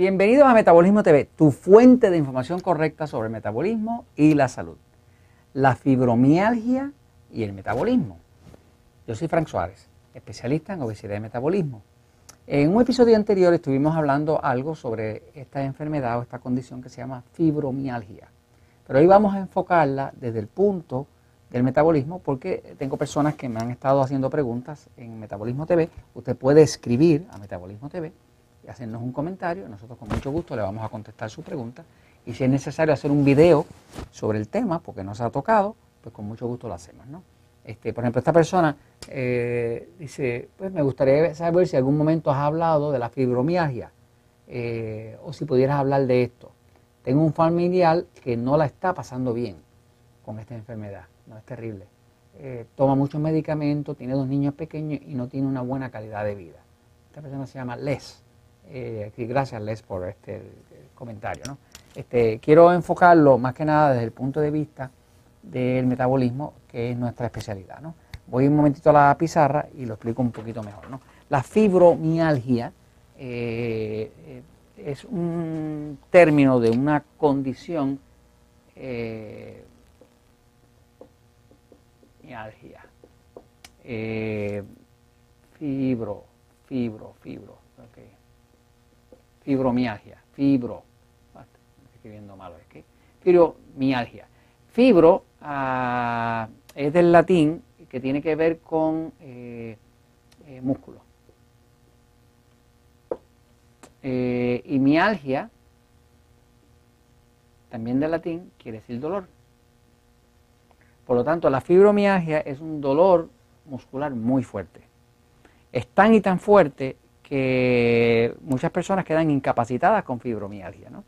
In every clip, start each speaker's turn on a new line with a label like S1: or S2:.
S1: Bienvenidos a Metabolismo TV, tu fuente de información correcta sobre el metabolismo y la salud. La fibromialgia y el metabolismo. Yo soy Frank Suárez, especialista en obesidad y metabolismo. En un episodio anterior estuvimos hablando algo sobre esta enfermedad o esta condición que se llama fibromialgia. Pero hoy vamos a enfocarla desde el punto del metabolismo porque tengo personas que me han estado haciendo preguntas en Metabolismo TV. Usted puede escribir a Metabolismo TV hacernos un comentario. Nosotros con mucho gusto le vamos a contestar su pregunta. Y si es necesario hacer un video sobre el tema, porque no se ha tocado, pues con mucho gusto lo hacemos. ¿no? Este, por ejemplo, esta persona eh, dice, pues me gustaría saber si algún momento has hablado de la fibromialgia eh, o si pudieras hablar de esto. Tengo un familiar que no la está pasando bien con esta enfermedad, no es terrible. Eh, toma muchos medicamentos, tiene dos niños pequeños y no tiene una buena calidad de vida. Esta persona se llama Les. Eh, gracias Les por este comentario. ¿no? Este, quiero enfocarlo más que nada desde el punto de vista del metabolismo, que es nuestra especialidad. ¿no? Voy un momentito a la pizarra y lo explico un poquito mejor. ¿no? La fibromialgia eh, es un término de una condición eh, mialgia. Eh, fibro, fibro, fibro. Okay. Fibromialgia, fibro. Estoy escribiendo malo. Fibromialgia. Fibro ah, es del latín que tiene que ver con eh, eh músculo. Eh, y mialgia, también del latín, quiere decir dolor. Por lo tanto, la fibromialgia es un dolor muscular muy fuerte. Es tan y tan fuerte que muchas personas quedan incapacitadas con fibromialgia. ¿no?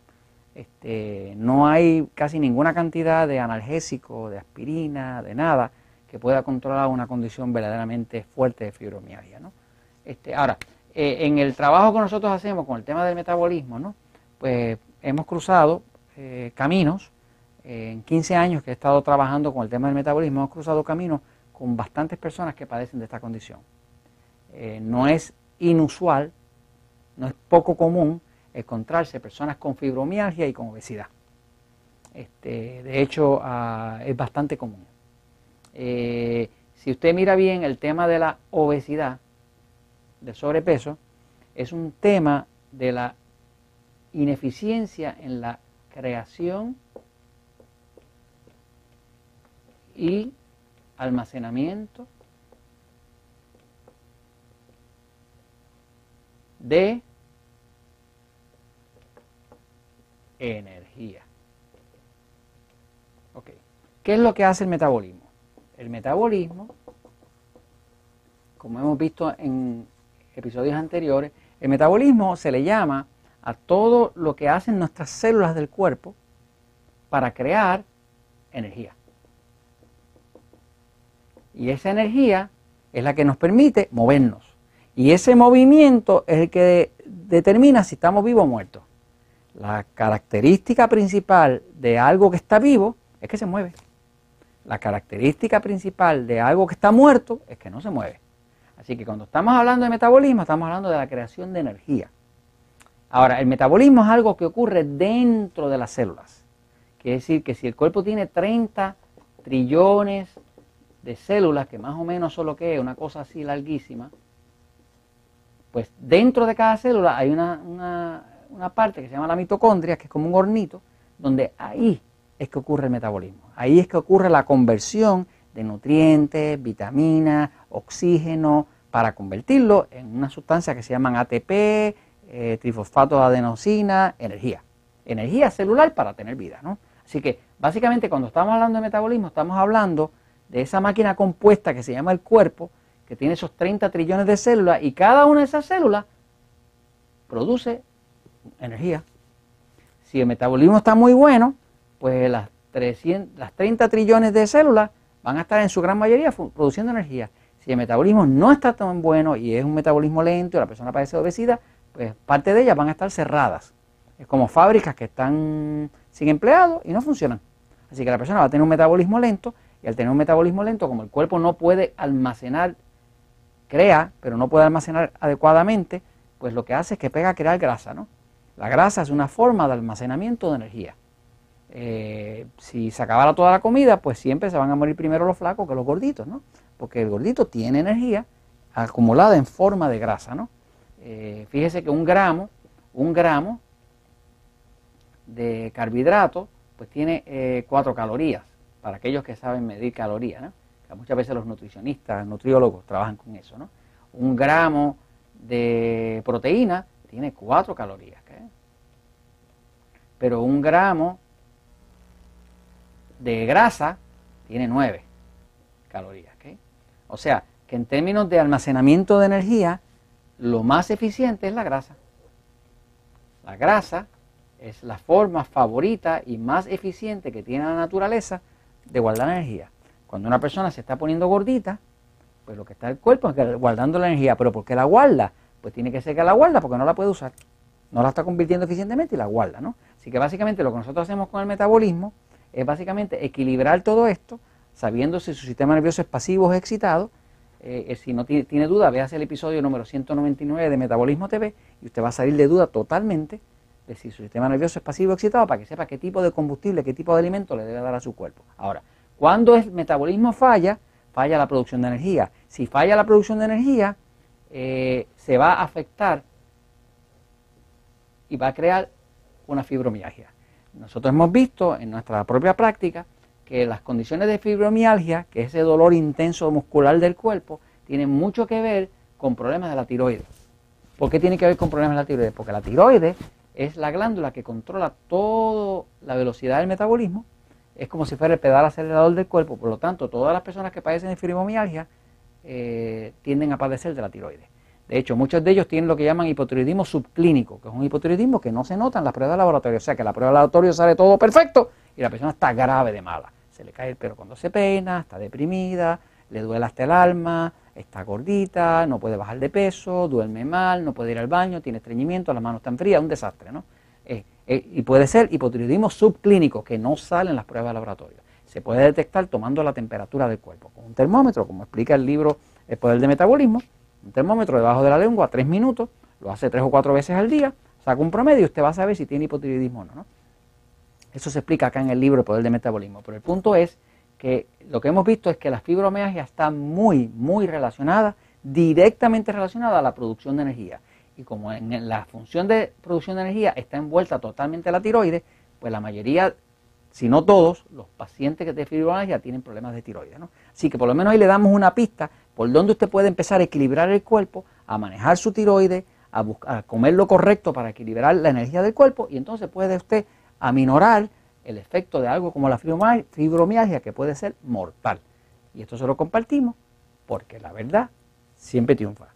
S1: Este, no hay casi ninguna cantidad de analgésico, de aspirina, de nada que pueda controlar una condición verdaderamente fuerte de fibromialgia. ¿no? Este, ahora, eh, en el trabajo que nosotros hacemos con el tema del metabolismo, ¿no? pues hemos cruzado eh, caminos, en 15 años que he estado trabajando con el tema del metabolismo, hemos cruzado caminos con bastantes personas que padecen de esta condición. Eh, no es inusual, no es poco común encontrarse personas con fibromialgia y con obesidad. Este, de hecho, ah, es bastante común. si usted mira bien el tema de la obesidad, del sobrepeso es un tema de la ineficiencia en la creación y almacenamiento de energía. ¿Qué es lo que hace el metabolismo? El metabolismo, como hemos visto en episodios anteriores, el metabolismo se le llama a todo lo que hacen nuestras células del cuerpo para crear energía. Y esa energía es la que nos permite movernos. Y ese movimiento es el que determina si estamos vivos o muertos. La característica principal de algo que está vivo es que se mueve. La característica principal de algo que está muerto es que no se mueve. Así que cuando estamos hablando de metabolismo, estamos hablando de la creación de energía. Ahora, el metabolismo es algo que ocurre dentro de las células. Quiere decir que si el cuerpo tiene 30 trillones de células, que más o menos solo que es una cosa así larguísima, pues dentro de cada célula hay una, una parte que se llama la mitocondria, que es como un hornito, donde ahí es que ocurre el metabolismo. Ahí es que ocurre la conversión de nutrientes, vitaminas, oxígeno, para convertirlo en una sustancia que se llaman ATP, eh, trifosfato de adenosina, energía. Energía celular para tener vida, ¿no? Así que básicamente cuando estamos hablando de metabolismo estamos hablando de esa máquina compuesta que se llama el cuerpo, que tiene esos 30 trillones de células y cada una de esas células produce energía. Si el metabolismo está muy bueno, pues las, 300, las 30 trillones de células van a estar en su gran mayoría produciendo energía. Si el metabolismo no está tan bueno y es un metabolismo lento y la persona padece de obesidad, pues parte de ellas van a estar cerradas. Es como fábricas que están sin empleados y no funcionan. Así que la persona va a tener un metabolismo lento y al tener un metabolismo lento, como el cuerpo no puede almacenar, crea, pero no puede almacenar adecuadamente, pues lo que hace es que pega a crear grasa, ¿no? La grasa es una forma de almacenamiento de energía. Eh, si se acabara toda la comida, pues siempre se van a morir primero los flacos que los gorditos, ¿no? Porque el gordito tiene energía acumulada en forma de grasa, ¿no? Eh, fíjese que un gramo, un gramo de carbohidrato, pues tiene eh, cuatro calorías, para aquellos que saben medir calorías, ¿no? Muchas veces los nutricionistas, nutriólogos trabajan con eso, ¿no? Un gramo de proteína tiene cuatro calorías, pero un gramo de grasa tiene 9 calorías. O sea, que en términos de almacenamiento de energía, lo más eficiente es la grasa. La grasa es la forma favorita y más eficiente que tiene la naturaleza de guardar energía. Cuando una persona se está poniendo gordita, pues lo que está el cuerpo es guardando la energía. ¿Pero por qué la guarda? Pues tiene que ser que la guarda porque no la puede usar. No la está convirtiendo eficientemente y la guarda, ¿no? Así que básicamente lo que nosotros hacemos con el metabolismo es básicamente equilibrar todo esto, sabiendo si su sistema nervioso es pasivo o excitado. Eh, eh, si no tiene, duda, véase el episodio número 199 de Metabolismo TV y usted va a salir de duda totalmente de si su sistema nervioso es pasivo o excitado para que sepa qué tipo de combustible, qué tipo de alimento le debe dar a su cuerpo. Ahora, cuando el metabolismo falla, falla la producción de energía. Si falla la producción de energía, eh, se va a afectar y va a crear una fibromialgia. Nosotros hemos visto en nuestra propia práctica que las condiciones de fibromialgia, que es ese dolor intenso muscular del cuerpo, tienen mucho que ver con problemas de la tiroides. ¿Por qué tiene que ver con problemas de la tiroides? Porque la tiroides es la glándula que controla toda la velocidad del metabolismo, es como si fuera el pedal acelerador del cuerpo, por lo tanto, todas las personas que padecen de fibromialgia eh, tienden a padecer de la tiroides. De hecho, muchos de ellos tienen lo que llaman hipotiroidismo subclínico, que es un hipotiroidismo que no se nota en las pruebas de laboratorio. O sea, que la prueba de laboratorio sale todo perfecto y la persona está grave de mala. Se le cae el pelo cuando se peina, está deprimida, le duele hasta el alma, está gordita, no puede bajar de peso, duerme mal, no puede ir al baño, tiene estreñimiento, las manos están frías, un desastre, ¿no? Eh, eh, y puede ser hipotiroidismo subclínico, que no sale en las pruebas de laboratorio. Se puede detectar tomando la temperatura del cuerpo con un termómetro, como explica el libro El Poder de Metabolismo, un termómetro debajo de la lengua, tres minutos, lo hace tres o cuatro veces al día, saca un promedio y usted va a saber si tiene hipotiroidismo o no, Eso se explica acá en el libro El Poder del Metabolismo. Pero el punto es que lo que hemos visto es que la fibromialgia está muy, muy relacionada, directamente relacionada a la producción de energía. Y como en la función de producción de energía está envuelta totalmente la tiroides, pues la mayoría, si no todos, los pacientes de fibromialgia tienen problemas de tiroides. ¿no? Así que por lo menos ahí le damos una pista por donde usted puede empezar a equilibrar el cuerpo, a manejar su tiroides, a, buscar, comer lo correcto para equilibrar la energía del cuerpo y entonces puede usted aminorar el efecto de algo como la fibromialgia que puede ser mortal. Y esto se lo compartimos porque la verdad siempre triunfa.